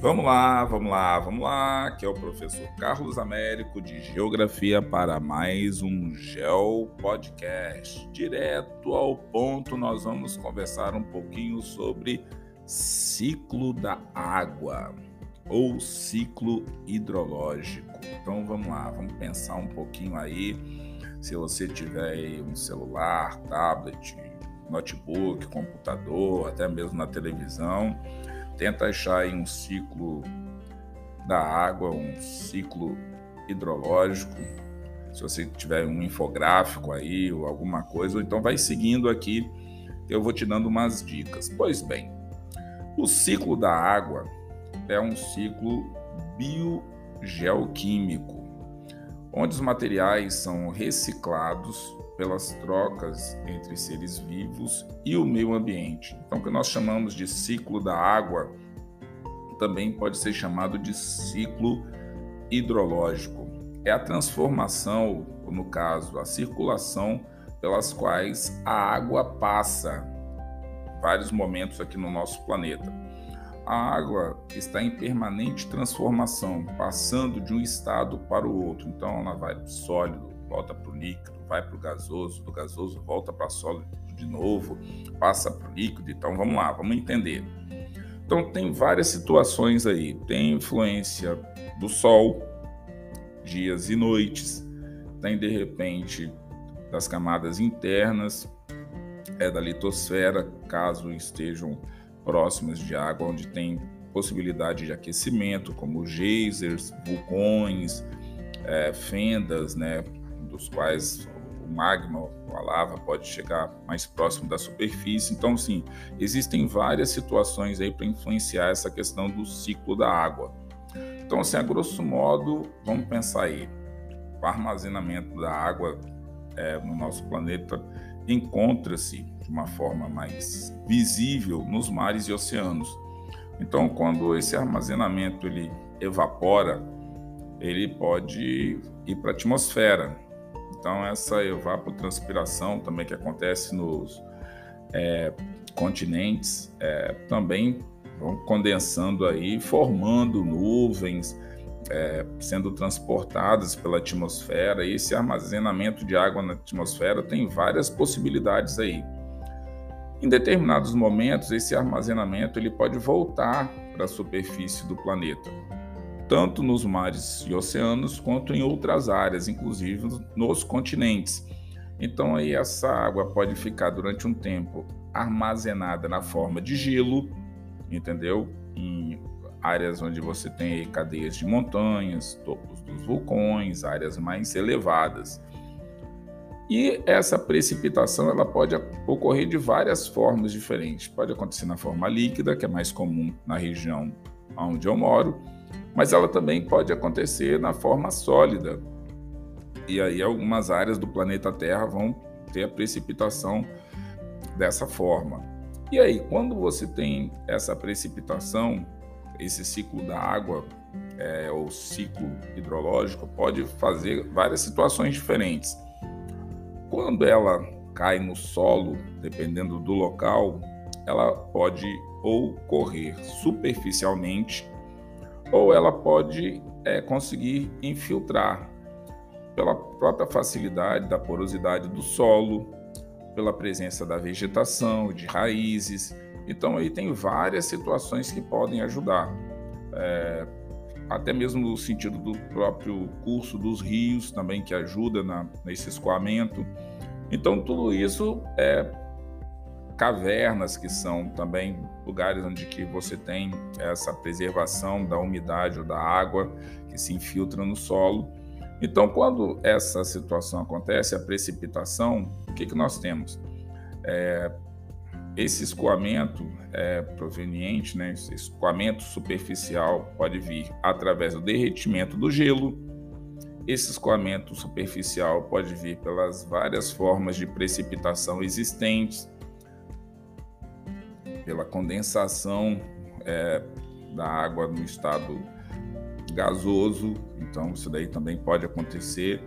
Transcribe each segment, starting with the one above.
Vamos lá, vamos lá, vamos lá, que é o professor Carlos Américo de Geografia para mais um Geo Podcast. Direto ao ponto, nós vamos conversar um pouquinho sobre ciclo da água ou ciclo hidrológico. Então vamos lá, vamos pensar um pouquinho aí. Se você tiver um celular, tablet, notebook, computador, até mesmo na televisão, tenta achar aí um ciclo da água, um ciclo hidrológico. Se você tiver um infográfico aí ou alguma coisa, ou então vai seguindo aqui, eu vou te dando umas dicas. Pois bem, o ciclo da água é um ciclo biogeoquímico, onde os materiais são reciclados pelas trocas entre seres vivos e o meio ambiente. Então, o que nós chamamos de ciclo da água também pode ser chamado de ciclo hidrológico. É a transformação, no caso, a circulação pelas quais a água passa vários momentos aqui no nosso planeta. A água está em permanente transformação, passando de um estado para o outro. Então, ela vai do sólido, volta para o líquido, vai para o gasoso, do gasoso volta para sólido de novo, passa para o líquido. Então vamos lá, vamos entender. Então tem várias situações aí. Tem influência do sol, dias e noites, tem de repente das camadas internas, é da litosfera, caso estejam próximas de água, onde tem possibilidade de aquecimento, como geysers, vulcões, é, fendas, né, dos quais o magma, a lava pode chegar mais próximo da superfície. Então, sim, existem várias situações aí para influenciar essa questão do ciclo da água. Então, assim, a grosso modo, vamos pensar aí, o armazenamento da água é, no nosso planeta encontra-se de uma forma mais visível nos mares e oceanos. Então, quando esse armazenamento ele evapora, ele pode ir para a atmosfera, então, essa evapotranspiração também que acontece nos é, continentes é, também vão condensando aí, formando nuvens, é, sendo transportadas pela atmosfera. E esse armazenamento de água na atmosfera tem várias possibilidades aí. Em determinados momentos, esse armazenamento ele pode voltar para a superfície do planeta tanto nos mares e oceanos quanto em outras áreas, inclusive nos continentes. Então aí essa água pode ficar durante um tempo armazenada na forma de gelo, entendeu? Em áreas onde você tem cadeias de montanhas, topos dos vulcões, áreas mais elevadas. E essa precipitação ela pode ocorrer de várias formas diferentes. Pode acontecer na forma líquida, que é mais comum na região onde eu moro, mas ela também pode acontecer na forma sólida. E aí algumas áreas do planeta Terra vão ter a precipitação dessa forma. E aí, quando você tem essa precipitação, esse ciclo da água, é, ou ciclo hidrológico, pode fazer várias situações diferentes. Quando ela cai no solo, dependendo do local, ela pode ou correr superficialmente ou ela pode é, conseguir infiltrar pela própria facilidade da porosidade do solo, pela presença da vegetação, de raízes. Então aí tem várias situações que podem ajudar. É, até mesmo no sentido do próprio curso dos rios também que ajuda na, nesse escoamento. Então tudo isso é cavernas, que são também lugares onde que você tem essa preservação da umidade ou da água que se infiltra no solo. Então, quando essa situação acontece, a precipitação, o que, que nós temos? É, esse escoamento é proveniente, né, esse escoamento superficial pode vir através do derretimento do gelo. Esse escoamento superficial pode vir pelas várias formas de precipitação existentes, pela condensação é, da água no estado gasoso, então isso daí também pode acontecer.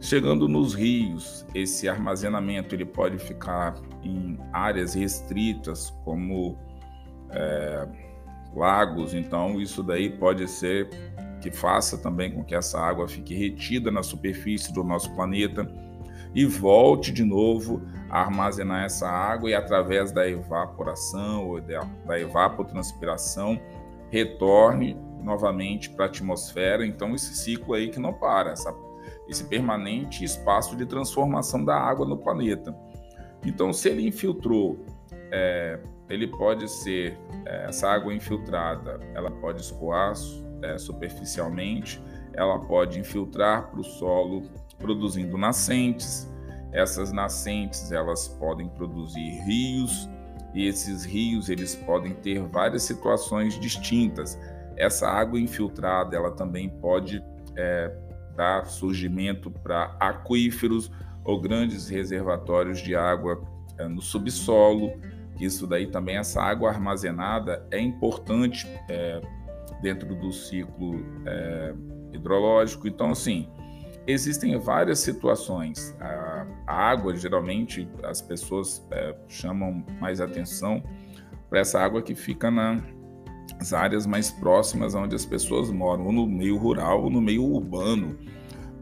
Chegando nos rios, esse armazenamento ele pode ficar em áreas restritas, como é, lagos, então isso daí pode ser que faça também com que essa água fique retida na superfície do nosso planeta e volte de novo a armazenar essa água e através da evaporação ou da evapotranspiração retorne novamente para a atmosfera. Então esse ciclo aí que não para, essa, esse permanente espaço de transformação da água no planeta. Então se ele infiltrou é, ele pode ser é, essa água infiltrada, ela pode escoar é, superficialmente, ela pode infiltrar para o solo, produzindo nascentes. Essas nascentes elas podem produzir rios e esses rios eles podem ter várias situações distintas. Essa água infiltrada ela também pode é, dar surgimento para aquíferos ou grandes reservatórios de água é, no subsolo isso daí também, essa água armazenada é importante é, dentro do ciclo é, hidrológico. Então, assim, existem várias situações. A, água, geralmente, as pessoas é, chamam mais atenção para essa água que fica nas áreas mais próximas onde as pessoas moram, ou no meio rural ou no meio urbano,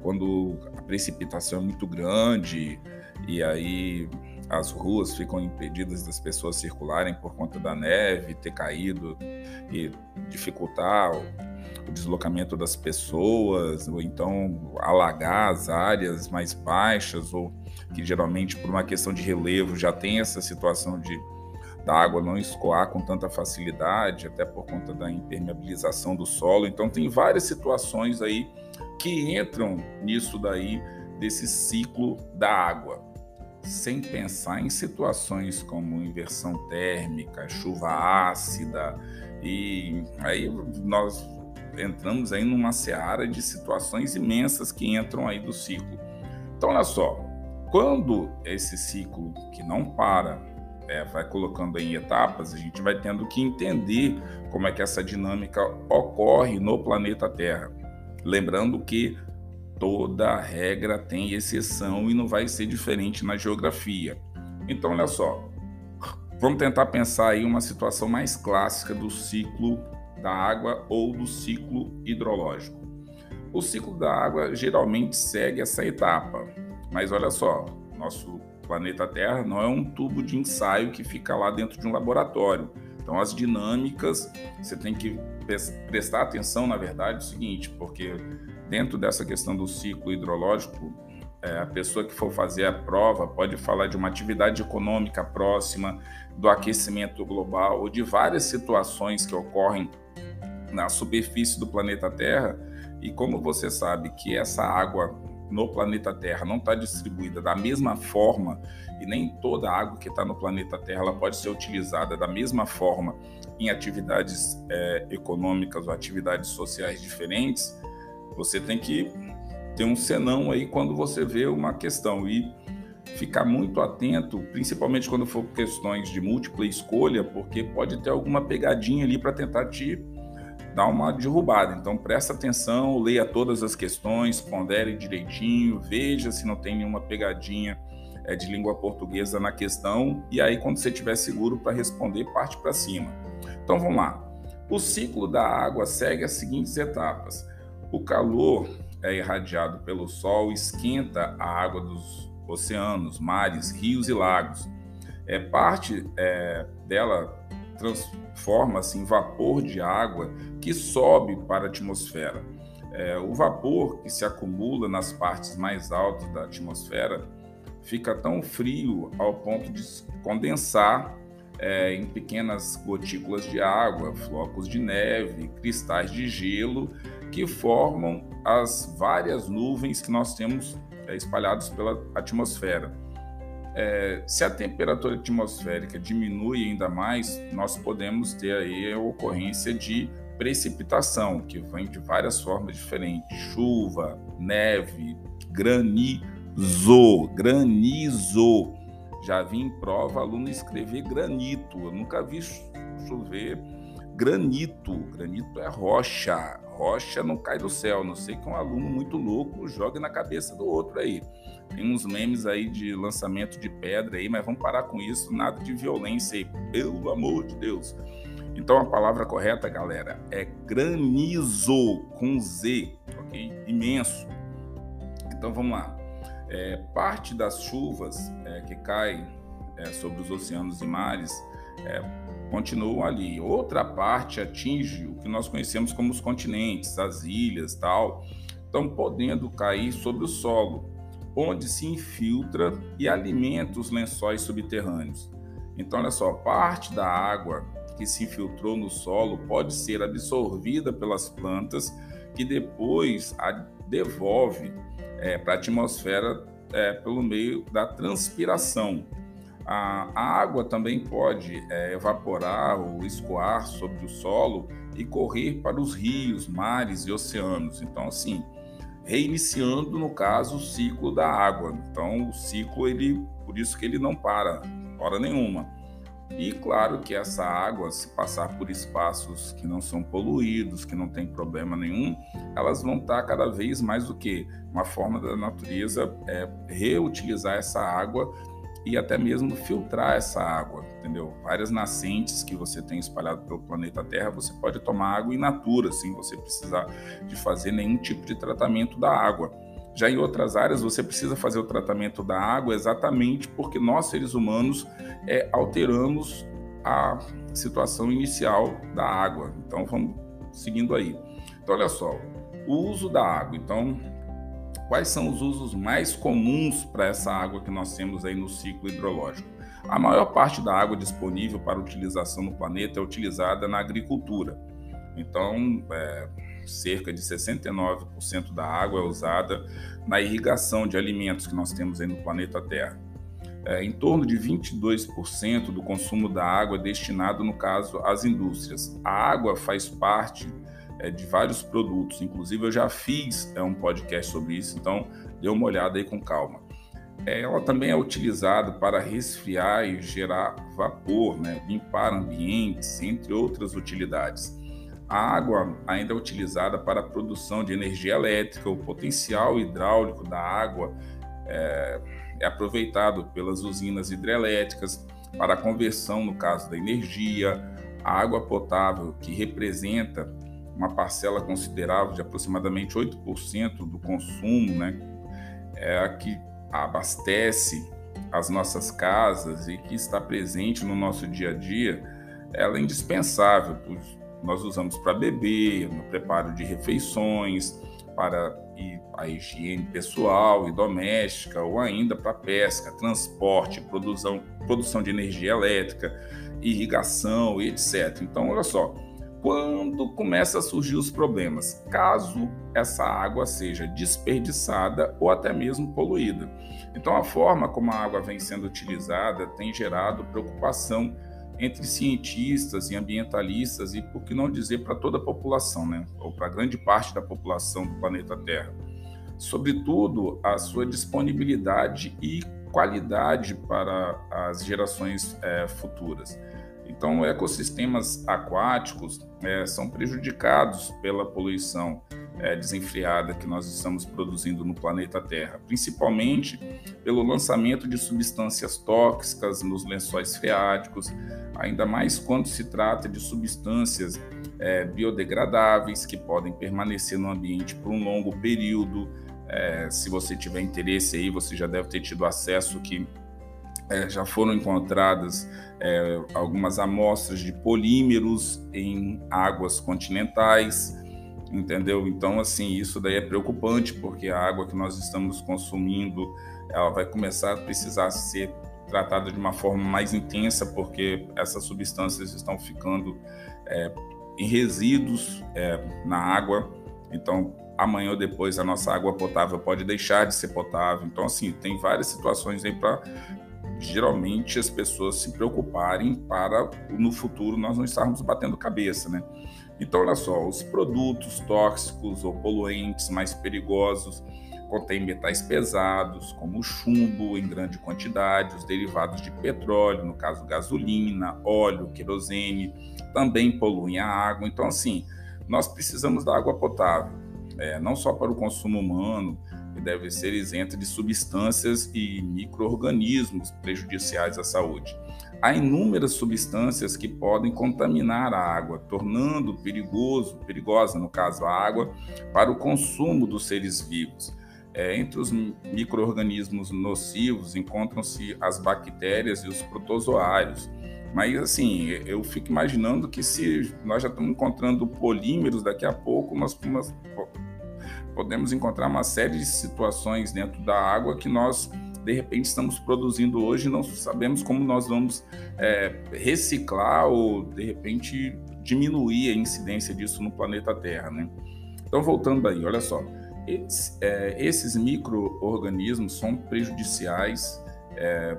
quando a precipitação é muito grande e aí as ruas ficam impedidas das pessoas circularem por conta da neve ter caído e dificultar o, deslocamento das pessoas, ou então alagar as áreas mais baixas, ou que geralmente por uma questão de relevo já tem essa situação de da água não escoar com tanta facilidade, até por conta da impermeabilização do solo. Então tem várias situações aí que entram nisso daí desse ciclo da água sem pensar em situações como inversão térmica, chuva ácida, e aí nós entramos aí numa seara de situações imensas que entram aí do ciclo. Então, olha só, quando esse ciclo que não para é, vai colocando em etapas, a gente vai tendo que entender como é que essa dinâmica ocorre no planeta Terra. Lembrando que toda regra tem exceção e não vai ser diferente na geografia. Então, olha só, vamos tentar pensar aí uma situação mais clássica do ciclo da água ou do ciclo hidrológico. O ciclo da água geralmente segue essa etapa, mas olha só, nosso planeta Terra não é um tubo de ensaio que fica lá dentro de um laboratório. Então, as dinâmicas, você tem que prestar atenção, na verdade, é o seguinte, porque dentro dessa questão do ciclo hidrológico, é, a pessoa que for fazer a prova pode falar de uma atividade econômica próxima, do aquecimento global ou de várias situações que ocorrem na superfície do planeta Terra. E como você sabe que essa água no planeta Terra não está distribuída da mesma forma e nem toda a água que está no planeta Terra ela pode ser utilizada da mesma forma em atividades é, econômicas ou atividades sociais diferentes, você tem que ter um senão aí quando você vê uma questão e ficar muito atento, principalmente quando for questões de múltipla escolha, porque pode ter alguma pegadinha ali para tentar te dar uma derrubada. Então presta atenção, leia todas as questões, pondere direitinho, veja se não tem nenhuma pegadinha é, de língua portuguesa na questão e aí quando você estiver seguro para responder, parte para cima. Então vamos lá. O ciclo da água segue as seguintes etapas. O calor é irradiado pelo Sol, esquenta a água dos oceanos, mares, rios e lagos. É parte é, dela transforma-se em vapor de água que sobe para a atmosfera. É, o vapor que se acumula nas partes mais altas da atmosfera fica tão frio ao ponto de condensar é, em pequenas gotículas de água, flocos de neve, cristais de gelo que formam as várias nuvens que nós temos é, espalhadas pela atmosfera. É, se a temperatura atmosférica diminui ainda mais, nós podemos ter aí a ocorrência de precipitação, que vem de várias formas diferentes: chuva, neve, granizo, granizo. Já vi em prova aluno escrever granito. Eu nunca vi chover granito. Granito é rocha. Rocha não cai do céu. Não sei que um aluno muito louco jogue na cabeça do outro aí. Tem uns memes aí de lançamento de pedra aí, mas vamos parar com isso. Nada de violência aí, pelo amor de Deus. Então a palavra correta, galera, é granizo com Z, ok? Imenso. Então vamos lá. É, parte das chuvas é, que caem é, sobre os oceanos e mares é, continuam ali. Outra parte atinge o que nós conhecemos como os continentes, as ilhas, tal, estão podendo cair sobre o solo, onde se infiltra e alimenta os lençóis subterrâneos. Então, olha só, parte da água que se infiltrou no solo pode ser absorvida pelas plantas, que depois a devolve é, para a atmosfera é, pelo meio da transpiração. A, a água também pode é, evaporar ou escoar sobre o solo e correr para os rios, mares e oceanos. Então, assim, reiniciando, no caso, o ciclo da água. Então, o ciclo, ele, por isso que ele não para, hora nenhuma. E claro que essa água, se passar por espaços que não são poluídos, que não tem problema nenhum, elas vão estar cada vez mais do que uma forma da natureza é reutilizar essa água e até mesmo filtrar essa água, entendeu? Várias nascentes que você tem espalhado pelo planeta Terra, você pode tomar água in natura, sem você precisar de fazer nenhum tipo de tratamento da água. Já em outras áreas, você precisa fazer o tratamento da água exatamente porque nós, seres humanos, é, alteramos a situação inicial da água. Então, vamos seguindo aí. Então, olha só, o uso da água. Então, quais são os usos mais comuns para essa água que nós temos aí no ciclo hidrológico? A maior parte da água disponível para utilização no planeta é utilizada na agricultura. Então, é, cerca de 69% da água é usada na irrigação de alimentos que nós temos aí no planeta Terra. É, em torno de 22% do consumo da água é destinado, no caso, às indústrias. A água faz parte é, de vários produtos, inclusive eu já fiz é, um podcast sobre isso, então dê uma olhada aí com calma. É, ela também é utilizada para resfriar e gerar vapor, né, limpar ambientes, entre outras utilidades. A água ainda é utilizada para a produção de energia elétrica, o potencial hidráulico da água é, é aproveitado pelas usinas hidrelétricas para a conversão, no caso da energia, a água potável, que representa uma parcela considerável de aproximadamente 8% do consumo, né, é a que abastece as nossas casas e que está presente no nosso dia a dia, ela é indispensável, pois nós usamos para beber, no preparo de refeições, para a higiene pessoal e doméstica, ou ainda para pesca, transporte, produção, produção de energia elétrica, irrigação e etc. Então, olha só, quando começa a surgir os problemas, caso essa água seja desperdiçada ou até mesmo poluída. Então, a forma como a água vem sendo utilizada tem gerado preocupação entre cientistas e ambientalistas e, por que não dizer, para toda a população, né? ou para grande parte da população do planeta Terra. Sobretudo, a sua disponibilidade e qualidade para as gerações é, futuras. Então, ecossistemas aquáticos é, são prejudicados pela poluição é, desenfreada que nós estamos produzindo no planeta Terra, principalmente pelo lançamento de substâncias tóxicas nos lençóis freáticos, ainda mais quando se trata de substâncias é, biodegradáveis que podem permanecer no ambiente por um longo período. É, se você tiver interesse aí, você já deve ter tido acesso que é, já foram encontradas é, algumas amostras de polímeros em águas continentais, entendeu? Então, assim, isso daí é preocupante, porque a água que nós estamos consumindo, ela vai começar a precisar ser tratada de uma forma mais intensa, porque essas substâncias estão ficando é, em resíduos é, na água. Então, amanhã ou depois a nossa água potável pode deixar de ser potável. Então, assim, tem várias situações aí para geralmente as pessoas se preocuparem para no futuro nós não estarmos batendo cabeça, né? Então, olha só, os produtos tóxicos ou poluentes mais perigosos contêm metais pesados, como chumbo em grande quantidade, os derivados de petróleo, no caso gasolina, óleo, querosene, também poluem a água. Então, assim, nós precisamos da água potável, é, não só para o consumo humano, que deve ser isenta de substâncias e micro-organismos prejudiciais à saúde. há inúmeras substâncias que podem contaminar a água, tornando perigoso, perigosa no caso a água, para o consumo dos seres vivos. É, entre os micro-organismos nocivos encontram-se as bactérias e os protozoários. Mas assim, eu fico imaginando que se nós já estamos encontrando polímeros, daqui a pouco nós podemos encontrar uma série de situações dentro da água que nós de repente estamos produzindo hoje e não sabemos como nós vamos é, reciclar ou de repente diminuir a incidência disso no planeta Terra, né? Então voltando aí, olha só, esses, é, esses micro-organismos são prejudiciais é,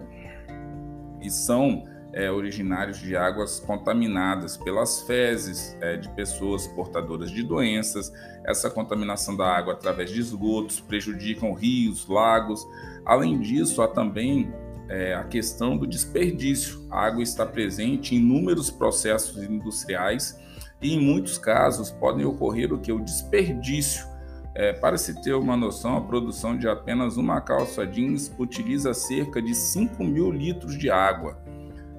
e são é, originários de águas contaminadas pelas fezes é, de pessoas portadoras de doenças. Essa contaminação da água através de esgotos prejudicam rios, lagos. Além disso, há também é, a questão do desperdício. A água está presente em inúmeros processos industriais e, em muitos casos, podem ocorrer o que? O desperdício. É, para se ter uma noção, a produção de apenas uma calça jeans utiliza cerca de 5 mil litros de água.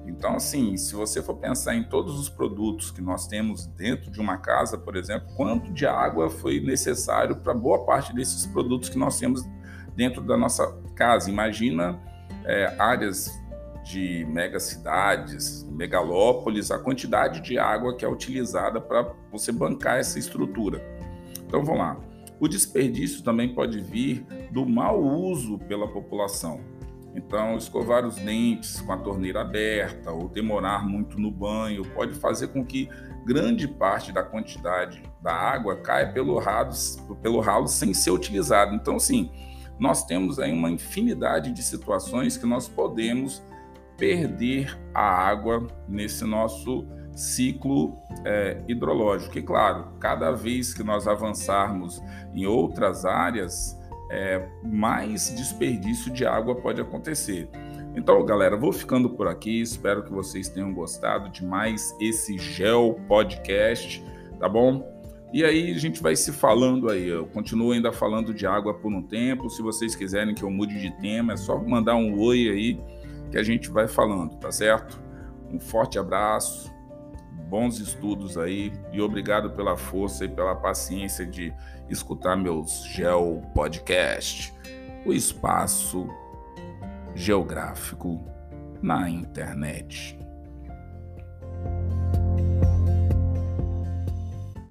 Então, assim, se você for pensar em todos os produtos que nós temos dentro de uma casa, por exemplo, quanto de água foi necessário para boa parte desses produtos que nós temos dentro da nossa casa? Imagina é, áreas de megacidades, megalópolis, a quantidade de água que é utilizada para você bancar essa estrutura. Então, vamos lá. O desperdício também pode vir do mau uso pela população. Então, escovar os dentes com a torneira aberta ou demorar muito no banho pode fazer com que grande parte da quantidade da água caia pelo ralo, pelo ralo sem ser utilizado. Então, sim, nós temos aí uma infinidade de situações que nós podemos perder a água nesse nosso ciclo é, hidrológico. E claro, cada vez que nós avançarmos em outras áreas, é, mais desperdício de água pode acontecer. Então, galera, vou ficando por aqui. Espero que vocês tenham gostado de mais esse Gel Podcast, tá bom? E aí a gente vai se falando aí. Eu continuo ainda falando de água por um tempo. Se vocês quiserem que eu mude de tema, é só mandar um oi aí que a gente vai falando, tá certo? Um forte abraço bons estudos aí e obrigado pela força e pela paciência de escutar meus Geo Podcast, o espaço geográfico na internet.